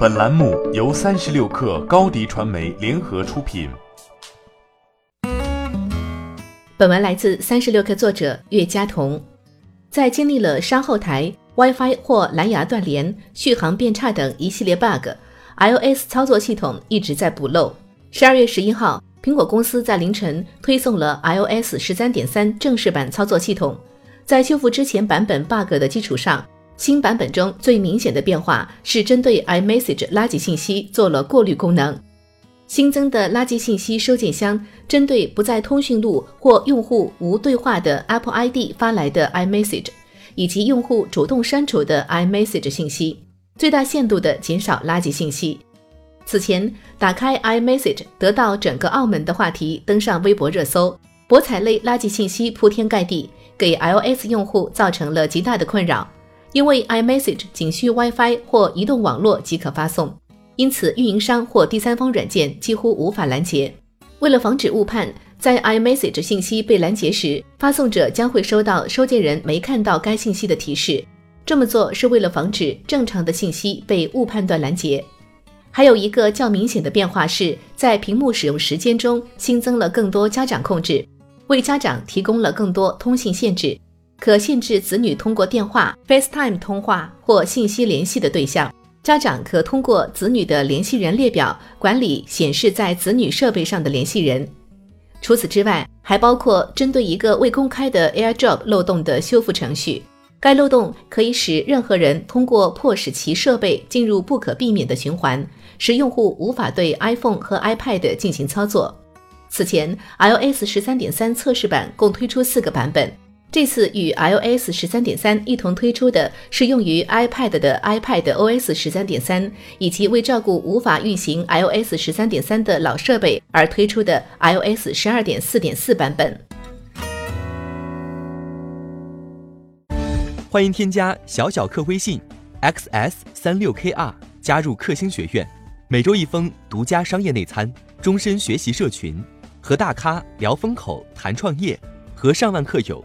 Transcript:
本栏目由三十六氪高低传媒联合出品。本文来自三十六氪作者岳佳彤。在经历了杀后台、WiFi 或蓝牙断连、续航变差等一系列 bug，iOS 操作系统一直在补漏。十二月十一号，苹果公司在凌晨推送了 iOS 十三点三正式版操作系统，在修复之前版本 bug 的基础上。新版本中最明显的变化是针对 iMessage 垃圾信息做了过滤功能。新增的垃圾信息收件箱针对不在通讯录或用户无对话的 Apple ID 发来的 iMessage，以及用户主动删除的 iMessage 信息，最大限度地减少垃圾信息。此前，打开 iMessage 得到整个澳门的话题登上微博热搜，博彩类垃圾信息铺天盖地，给 iOS 用户造成了极大的困扰。因为 iMessage 仅需 WiFi 或移动网络即可发送，因此运营商或第三方软件几乎无法拦截。为了防止误判，在 iMessage 信息被拦截时，发送者将会收到收件人没看到该信息的提示。这么做是为了防止正常的信息被误判断拦截。还有一个较明显的变化是在屏幕使用时间中新增了更多家长控制，为家长提供了更多通信限制。可限制子女通过电话、FaceTime 通话或信息联系的对象。家长可通过子女的联系人列表管理显示在子女设备上的联系人。除此之外，还包括针对一个未公开的 AirDrop 漏洞的修复程序。该漏洞可以使任何人通过迫使其设备进入不可避免的循环，使用户无法对 iPhone 和 iPad 进行操作。此前，iOS 十三点三测试版共推出四个版本。这次与 iOS 十三点三一同推出的是用于 iPad 的 iPad OS 十三点三，以及为照顾无法运行 iOS 十三点三的老设备而推出的 iOS 十二点四点四版本。欢迎添加小小客微信 xs 三六 kr 加入克星学院，每周一封独家商业内参，终身学习社群，和大咖聊风口、谈创业，和上万课友。